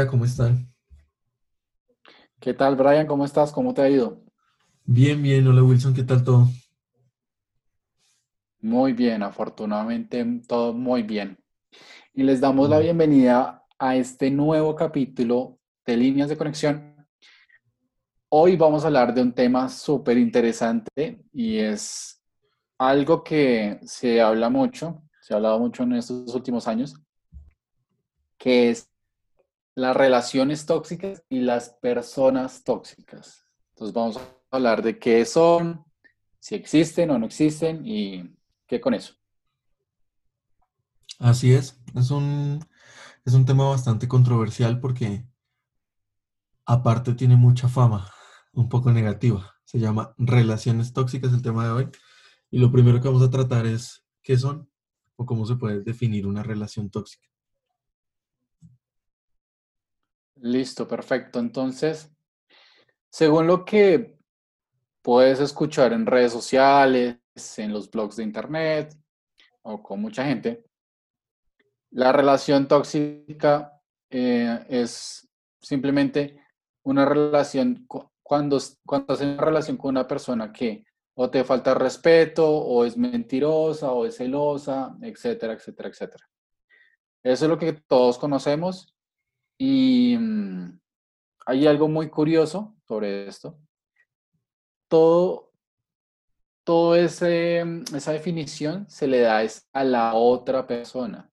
Hola, ¿cómo están? ¿Qué tal, Brian? ¿Cómo estás? ¿Cómo te ha ido? Bien, bien. Hola, Wilson, ¿qué tal todo? Muy bien, afortunadamente todo muy bien. Y les damos la bienvenida a este nuevo capítulo de Líneas de Conexión. Hoy vamos a hablar de un tema súper interesante y es algo que se habla mucho, se ha hablado mucho en estos últimos años, que es las relaciones tóxicas y las personas tóxicas. Entonces vamos a hablar de qué son, si existen o no existen y qué con eso. Así es. Es un, es un tema bastante controversial porque aparte tiene mucha fama, un poco negativa. Se llama relaciones tóxicas el tema de hoy. Y lo primero que vamos a tratar es qué son o cómo se puede definir una relación tóxica. Listo, perfecto. Entonces, según lo que puedes escuchar en redes sociales, en los blogs de internet o con mucha gente, la relación tóxica eh, es simplemente una relación cu- cuando, cuando en una relación con una persona que o te falta respeto, o es mentirosa, o es celosa, etcétera, etcétera, etcétera. Eso es lo que todos conocemos y mm, hay algo muy curioso sobre esto. Todo, todo ese, mm, esa definición se le da es a la otra persona.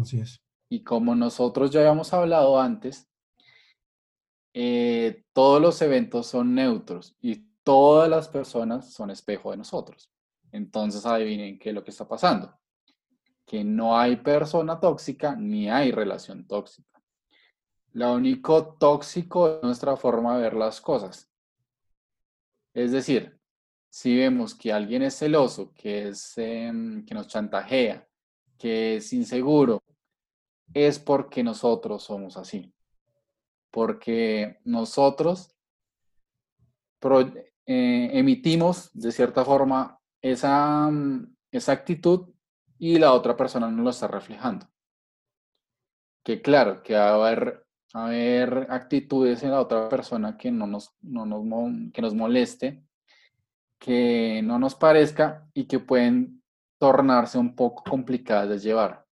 Así es. Y como nosotros ya habíamos hablado antes, eh, todos los eventos son neutros y todas las personas son espejo de nosotros. Entonces adivinen qué es lo que está pasando. Que no hay persona tóxica ni hay relación tóxica. Lo único tóxico es nuestra forma de ver las cosas. Es decir, si vemos que alguien es celoso, que, es, em, que nos chantajea, que es inseguro, es porque nosotros somos así. Porque nosotros eh, emitimos de cierta forma esa, mm, esa actitud y la otra persona no lo está reflejando. Que claro, que va a haber, haber actitudes en la otra persona que no nos, no nos, que nos moleste, que no nos parezca y que pueden tornarse un poco complicadas de llevar.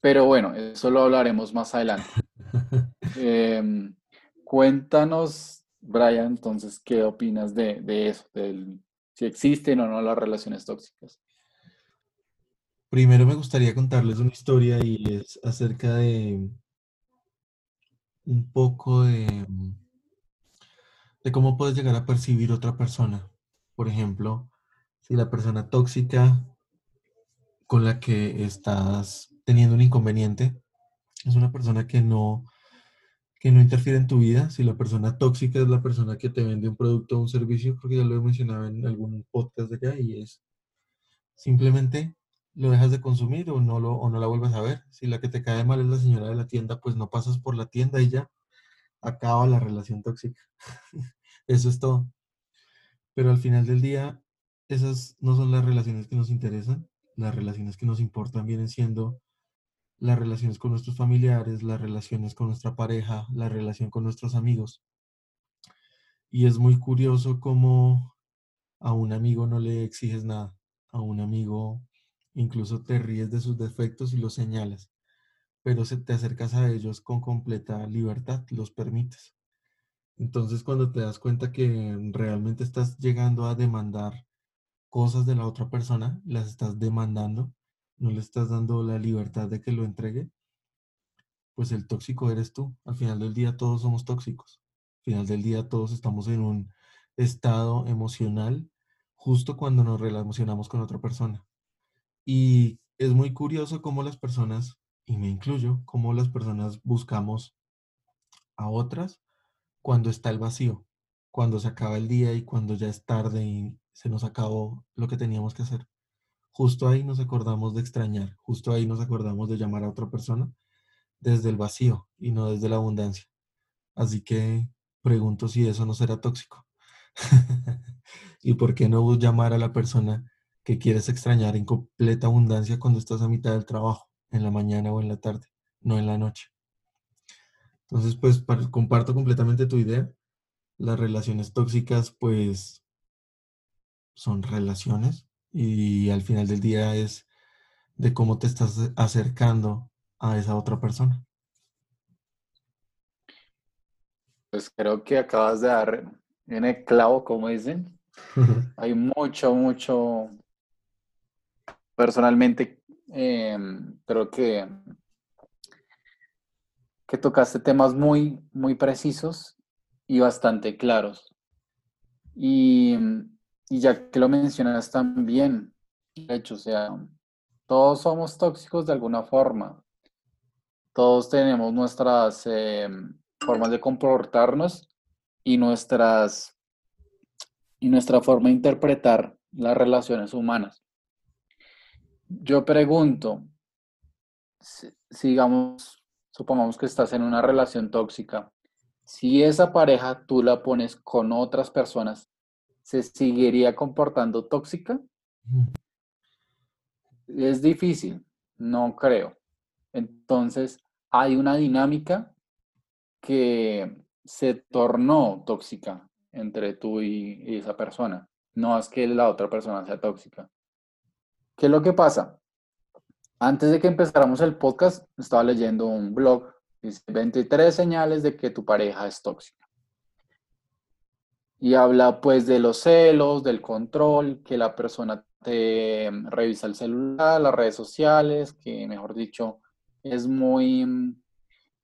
Pero bueno, eso lo hablaremos más adelante. Em, cuéntanos, Brian, entonces, ¿qué opinas de, de eso? Del, si existen o no las relaciones tóxicas. Primero me gustaría contarles una historia y es acerca de un poco de, de cómo puedes llegar a percibir otra persona. Por ejemplo, si la persona tóxica con la que estás teniendo un inconveniente es una persona que no, que no interfiere en tu vida, si la persona tóxica es la persona que te vende un producto o un servicio, creo que ya lo he mencionado en algún podcast de acá, y es simplemente lo dejas de consumir o no, lo, o no la vuelves a ver. Si la que te cae mal es la señora de la tienda, pues no pasas por la tienda y ya acaba la relación tóxica. Eso es todo. Pero al final del día, esas no son las relaciones que nos interesan. Las relaciones que nos importan vienen siendo las relaciones con nuestros familiares, las relaciones con nuestra pareja, la relación con nuestros amigos. Y es muy curioso cómo a un amigo no le exiges nada. A un amigo incluso te ríes de sus defectos y los señalas, pero se te acercas a ellos con completa libertad, los permites. Entonces, cuando te das cuenta que realmente estás llegando a demandar cosas de la otra persona, las estás demandando, no le estás dando la libertad de que lo entregue, pues el tóxico eres tú. Al final del día todos somos tóxicos. Al final del día todos estamos en un estado emocional justo cuando nos relacionamos con otra persona. Y es muy curioso cómo las personas, y me incluyo, cómo las personas buscamos a otras cuando está el vacío, cuando se acaba el día y cuando ya es tarde y se nos acabó lo que teníamos que hacer. Justo ahí nos acordamos de extrañar, justo ahí nos acordamos de llamar a otra persona desde el vacío y no desde la abundancia. Así que pregunto si eso no será tóxico. ¿Y por qué no llamar a la persona que quieres extrañar en completa abundancia cuando estás a mitad del trabajo, en la mañana o en la tarde? no en la noche. Entonces, pues comparto completamente tu idea. Las relaciones tóxicas, pues, son relaciones y al final del día es de cómo te estás acercando a esa otra persona. Pues creo que acabas de dar en el clavo, como dicen. Hay mucho, mucho. Personalmente, em, creo que, que tocaste temas muy, muy precisos y bastante claros. Y, y ya que lo mencionas también, de hecho, o sea, todos somos tóxicos de alguna forma. Todos tenemos nuestras em, formas de comportarnos y nuestras y nuestra forma de interpretar las relaciones humanas. Yo pregunto, sigamos, supongamos que estás en una relación tóxica, si esa pareja tú la pones con otras personas, ¿se seguiría comportando tóxica? Es difícil, no creo. Entonces, hay una dinámica que se tornó tóxica entre tú y, esa persona. No es que la otra persona sea tóxica. ¿Qué es lo que pasa? Antes de que empezáramos el podcast, estaba leyendo un blog, dice 23 señales de que tu pareja es tóxica. Y habla pues de los celos, del control, que la persona te revisa el celular, las redes sociales, que mejor dicho, es muy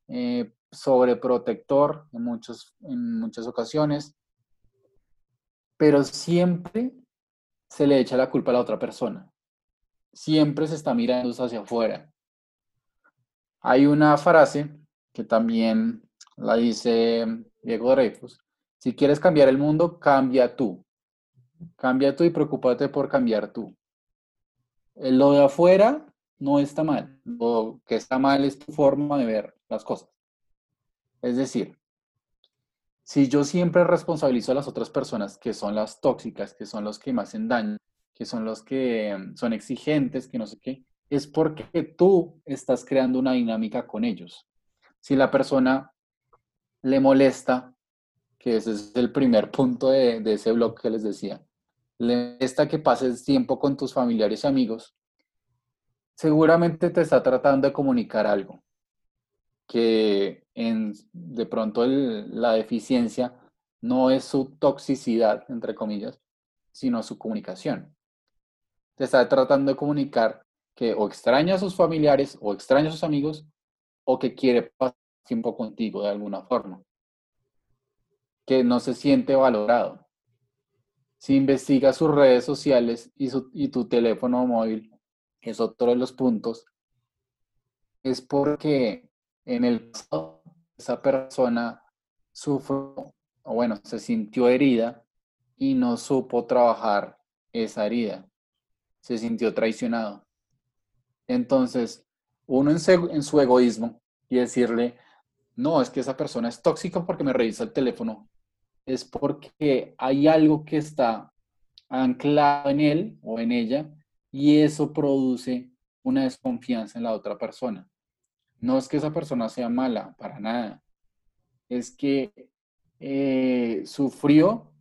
eh, sobreprotector en, muchos, en muchas ocasiones, pero siempre se le echa la culpa a la otra persona. Siempre se está mirando hacia afuera. Hay una frase que también la dice Diego Dreyfus. Si quieres cambiar el mundo, cambia tú. Cambia tú y preocúpate por cambiar tú. Lo de afuera no está mal. Lo que está mal es tu forma de ver las cosas. Es decir, si yo siempre responsabilizo a las otras personas, que son las tóxicas, que son los que me hacen daño, que son los que mm, son exigentes, que no sé qué, es porque tú estás creando una dinámica con ellos. Si la persona le molesta, que ese es el primer punto de, de ese blog que les decía, le molesta que pases tiempo con tus familiares y amigos, seguramente te está tratando de comunicar algo que en, de pronto la deficiencia no es su toxicidad, entre comillas, sino su comunicación. Te está tratando de comunicar que o extraña a sus familiares o extraña a sus amigos o que quiere pasar tiempo contigo de alguna forma. Que no se siente valorado. Si investigas sus redes sociales y, y tu teléfono móvil, es otro de los puntos, es porque en el pasado esa persona sufrió, o bueno, se sintió herida y no supo trabajar esa herida. Se sintió traicionado. Entonces, uno en, en su egoísmo y decirle, no, es que esa persona es tóxica porque me revisa el teléfono, es porque hay algo que está anclado en él o en ella y eso produce una desconfianza en la otra persona. No es que esa persona sea mala, para nada. Es que eh, sufrió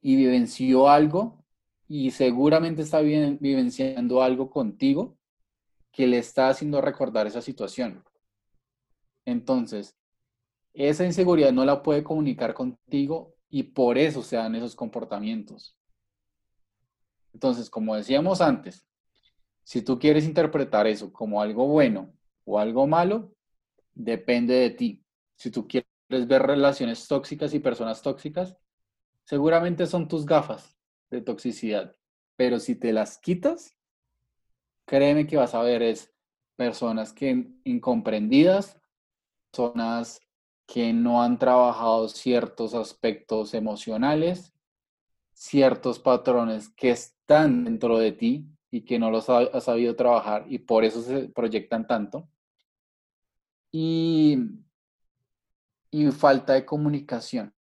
y vivenció algo y seguramente está vivenciando algo contigo que le está haciendo recordar esa situación. Entonces, esa inseguridad no la puede comunicar contigo y por eso se dan esos comportamientos. Entonces, como decíamos antes, si tú quieres interpretar eso como algo bueno o algo malo, depende de ti. Si tú quieres ver relaciones tóxicas y personas tóxicas, seguramente son tus gafas de toxicidad. Pero si te las quitas, créeme que vas a ver es personas que incomprendidas, personas que no han trabajado ciertos aspectos emocionales, ciertos patrones que están dentro de ti y que no los has sabido trabajar y por eso se proyectan tanto. Y, y falta de comunicación.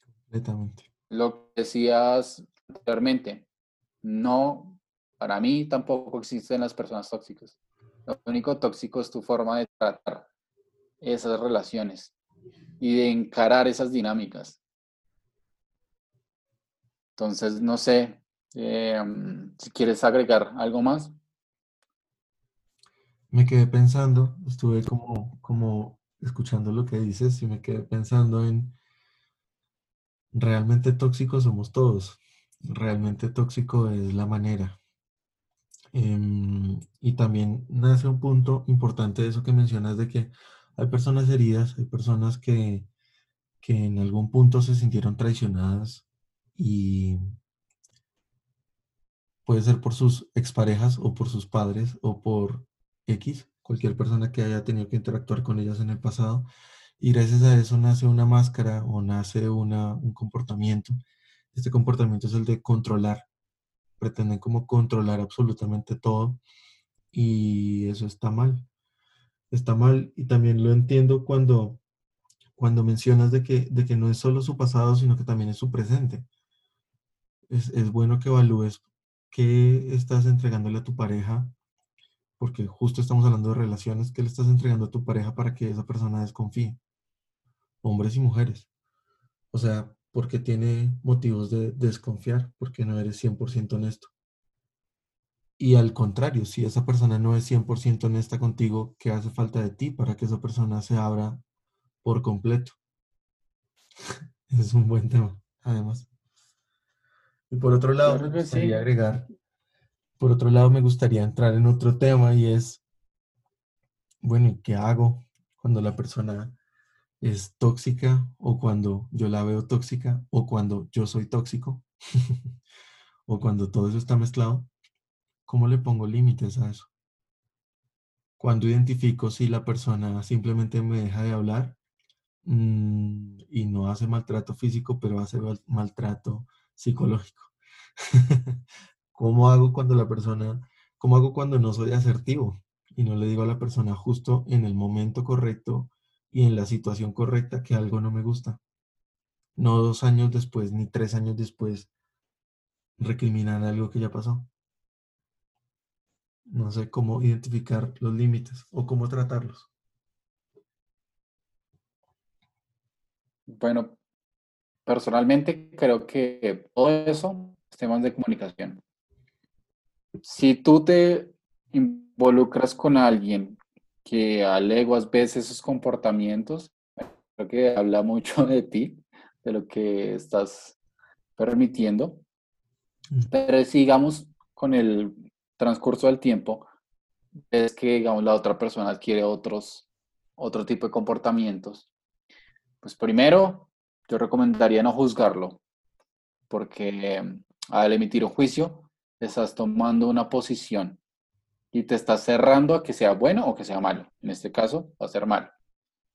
Completamente. Lo que decías anteriormente, no, para mí tampoco existen las personas tóxicas. Lo único tóxico es tu forma de tratar esas relaciones y de encarar esas dinámicas. Entonces, no sé eh, si quieres agregar algo más. Me quedé pensando, estuve como, como escuchando lo que dices y me quedé pensando en realmente tóxicos somos todos. Realmente tóxico es la manera. Em, y también nace un punto importante de eso que mencionas de que hay personas heridas, hay personas que, que en algún punto se sintieron traicionadas y puede ser por sus exparejas o por sus padres o por X, cualquier persona que haya tenido que interactuar con ellas en el pasado. Y gracias a eso nace una máscara o nace una, un comportamiento. Este comportamiento es el de controlar. Pretenden como controlar absolutamente todo y eso está mal. Está mal y también lo entiendo cuando, cuando mencionas de que, de que no es solo su pasado, sino que también es su presente. Es, es bueno que evalúes qué estás entregándole a tu pareja porque justo estamos hablando de relaciones que le estás entregando a tu pareja para que esa persona desconfíe. Hombres y mujeres. O sea, porque tiene motivos de desconfiar, porque no eres 100% honesto. Y al contrario, si esa persona no es 100% honesta contigo, ¿qué hace falta de ti para que esa persona se abra por completo? Ese es un buen tema, además. Y por otro lado, me gustaría agregar por otro lado, me gustaría entrar en otro tema y es, bueno, ¿y qué hago cuando la persona es tóxica o cuando yo la veo tóxica o cuando yo soy tóxico o cuando todo eso está mezclado? ¿Cómo le pongo límites a eso? Cuando identifico si la persona simplemente me deja de hablar mm, y no hace maltrato físico, pero hace maltrato psicológico. ¿Cómo hago cuando la persona, cómo hago cuando no soy asertivo y no le digo a la persona justo en el momento correcto y en la situación correcta que algo no me gusta? No dos años después ni tres años después recriminar algo que ya pasó. No sé cómo identificar los límites o cómo tratarlos. Bueno, personalmente creo que todo eso es temas de comunicación si tú te involucras con alguien que a leguas ves esos comportamientos, creo que habla mucho de ti, de lo que estás permitiendo. Pero sigamos con el transcurso del tiempo, ves que digamos, la otra persona adquiere otros, otro tipo de comportamientos. Pues primero, yo recomendaría no juzgarlo, porque al emitir un juicio, estás tomando una posición y te estás cerrando a que sea bueno o que sea malo. En este caso, va a ser malo.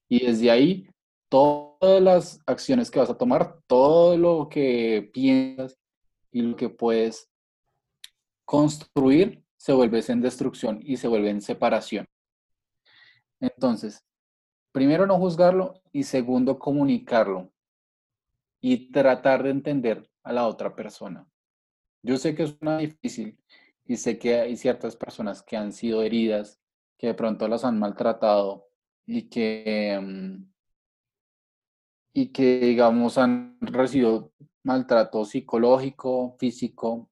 Y desde ahí, todas las acciones que vas a tomar, todo lo que piensas y lo que puedes construir, se vuelve en destrucción y se vuelve en separación. Entonces, primero no juzgarlo y segundo comunicarlo y tratar de entender a la otra persona. Yo sé que es una difícil y sé que hay ciertas personas que han sido heridas, que de pronto las han maltratado y que, mm, y que digamos, han recibido maltrato psicológico, físico,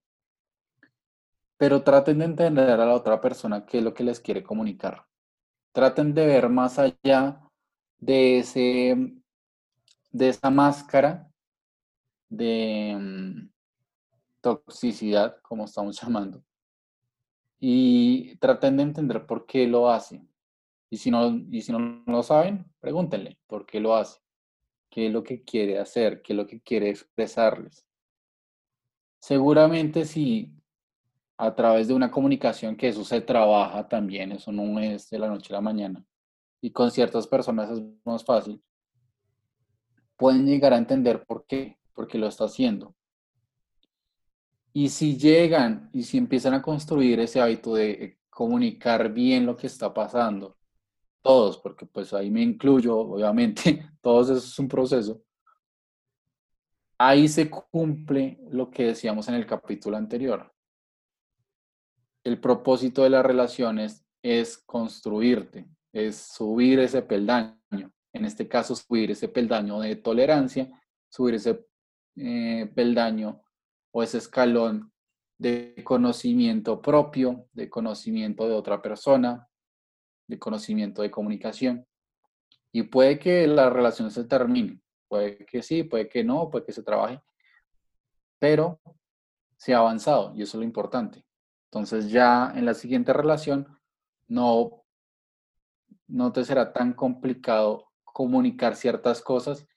pero traten de entender a la otra persona qué es lo que les quiere comunicar. Traten de ver más allá de, ese, de esa máscara de, mm, toxicidad, como estamos llamando, y traten de entender por qué lo hacen. Y si no, y si no lo saben, pregúntenle por qué lo hace, qué es lo que quiere hacer, qué es lo que quiere expresarles. Seguramente si a través de una comunicación, que eso se trabaja también, eso no es de la noche a la mañana, y con ciertas personas es más fácil, pueden llegar a entender por qué, por qué lo está haciendo. Y si llegan y si empiezan a construir ese hábito de comunicar bien lo que está pasando, todos, porque pues ahí me incluyo, obviamente, todos eso es un proceso, ahí se cumple lo que decíamos en el capítulo anterior. El propósito de las relaciones es construirte, es subir ese peldaño. En este caso, subir ese peldaño de tolerancia, subir ese eh, peldaño o ese escalón de conocimiento propio, de conocimiento de otra persona, de conocimiento de comunicación. Y puede que la relación se termine, puede que sí, puede que no, puede que se trabaje, pero se ha avanzado y eso es lo importante. Entonces ya en la siguiente relación no, no te será tan complicado comunicar ciertas cosas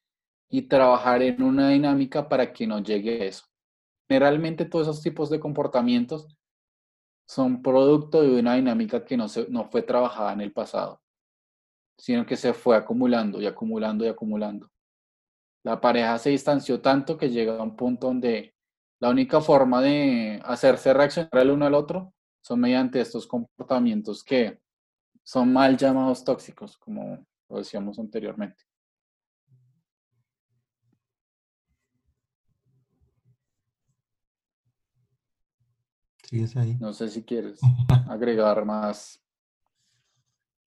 y trabajar en una dinámica para que no llegue eso. Generalmente todos esos tipos de comportamientos son producto de una dinámica que no, se, no fue trabajada en el pasado, sino que se fue acumulando y acumulando y acumulando. La pareja se distanció tanto que llega a un punto donde la única forma de hacerse reaccionar el uno al otro son mediante estos comportamientos que son mal llamados tóxicos, como lo decíamos anteriormente. ¿Sigues ahí? No sé si quieres agregar más.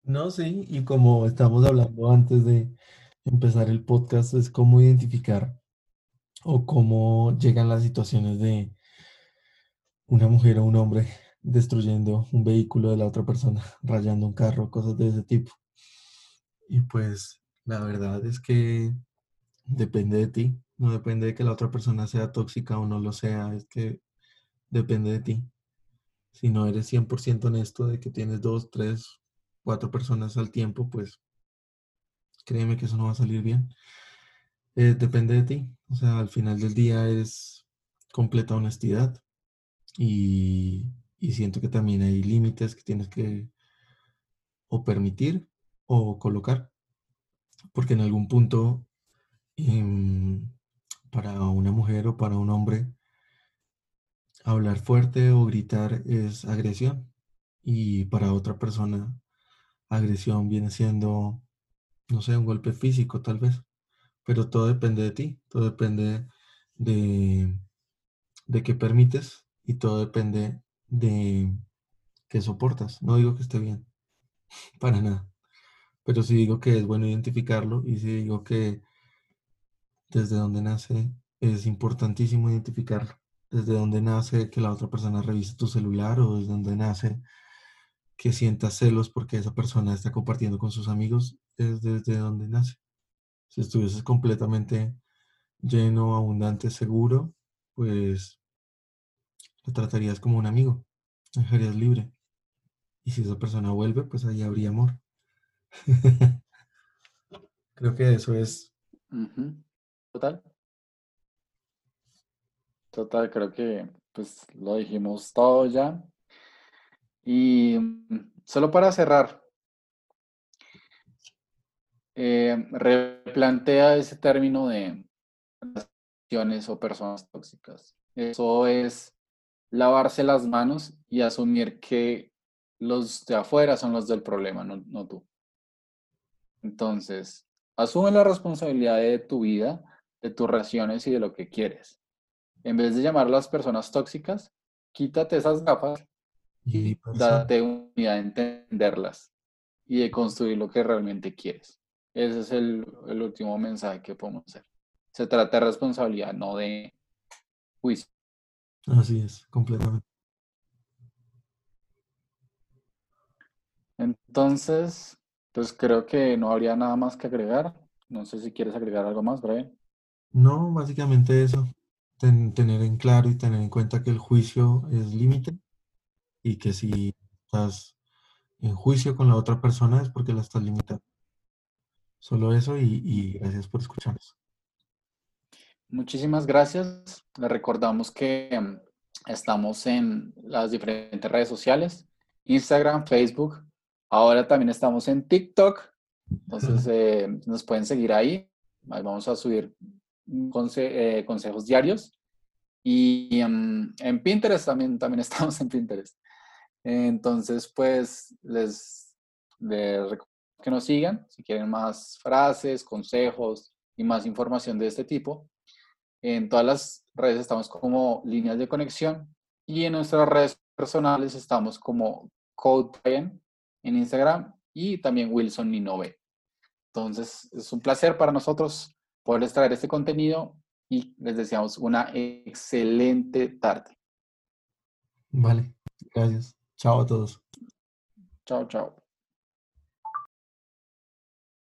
No, sí, y como estamos hablando antes de empezar el podcast, es cómo identificar o cómo llegan las situaciones de una mujer o un hombre destruyendo un vehículo de la otra persona, rayando un carro, cosas de ese tipo. Y pues la verdad es que depende de ti, no depende de que la otra persona sea tóxica o no lo sea, es que depende de ti. Si no eres 100% honesto de que tienes dos, tres, cuatro personas al tiempo, pues créeme que eso no va a salir bien. Eh, depende de ti. O sea, al final del día es completa honestidad y, siento que también hay límites que tienes que o permitir o colocar, porque en algún punto em, para una mujer o para un hombre hablar fuerte o gritar es agresión y para otra persona agresión viene siendo, no sé, un golpe físico tal vez pero todo depende de ti, todo depende de, de qué permites y todo depende de qué soportas. No digo que esté bien, para nada, pero sí digo que es bueno identificarlo y sí digo que desde donde nace es importantísimo identificarlo. Desde donde nace que la otra persona revise tu celular o desde donde nace que sientas celos porque esa persona está compartiendo con sus amigos, es desde donde nace. Si estuvieses completamente lleno, abundante, seguro, pues lo tratarías como un amigo, dejarías libre. Y si esa persona vuelve, pues ahí habría amor. Creo que eso es. Total. Total, creo que pues lo dijimos todo ya. Y mm, solo para cerrar, eh, replantea ese término de relaciones o personas tóxicas. Eso es lavarse las manos y asumir que los de afuera son los del problema, no, no tú. Entonces, asume la responsabilidad de tu vida, de tus relaciones y de lo que quieres. En vez de llamar a las personas tóxicas, quítate esas gafas y date unidad de entenderlas y de construir lo que realmente quieres. Ese es el, último mensaje que podemos hacer. Se trata de responsabilidad, no de juicio. Así es, completamente. Entonces, pues creo que no habría nada más que agregar. No sé si quieres agregar algo más, Brian. No, básicamente eso. Tener en claro y tener en cuenta que el juicio es límite y que si estás en juicio con la otra persona es porque la estás limitando. Solo eso y, gracias por escucharnos. Muchísimas gracias. Le recordamos que em, estamos en las diferentes redes sociales, Instagram, Facebook. Ahora también estamos en TikTok. Entonces eh, nos pueden seguir ahí. Ahí vamos a subir eh, consejos diarios. Y em, en Pinterest también, también estamos en Pinterest. Entonces, pues les, les que nos sigan si quieren más frases, consejos y más información de este tipo. En todas las redes estamos como líneas de conexión y en nuestras redes personales estamos como Code en Instagram y también Wilson Ninove. Entonces, es un placer para nosotros poderles traer este contenido y les deseamos una excelente tarde. Vale, gracias. Chao a todos. Chao, chao.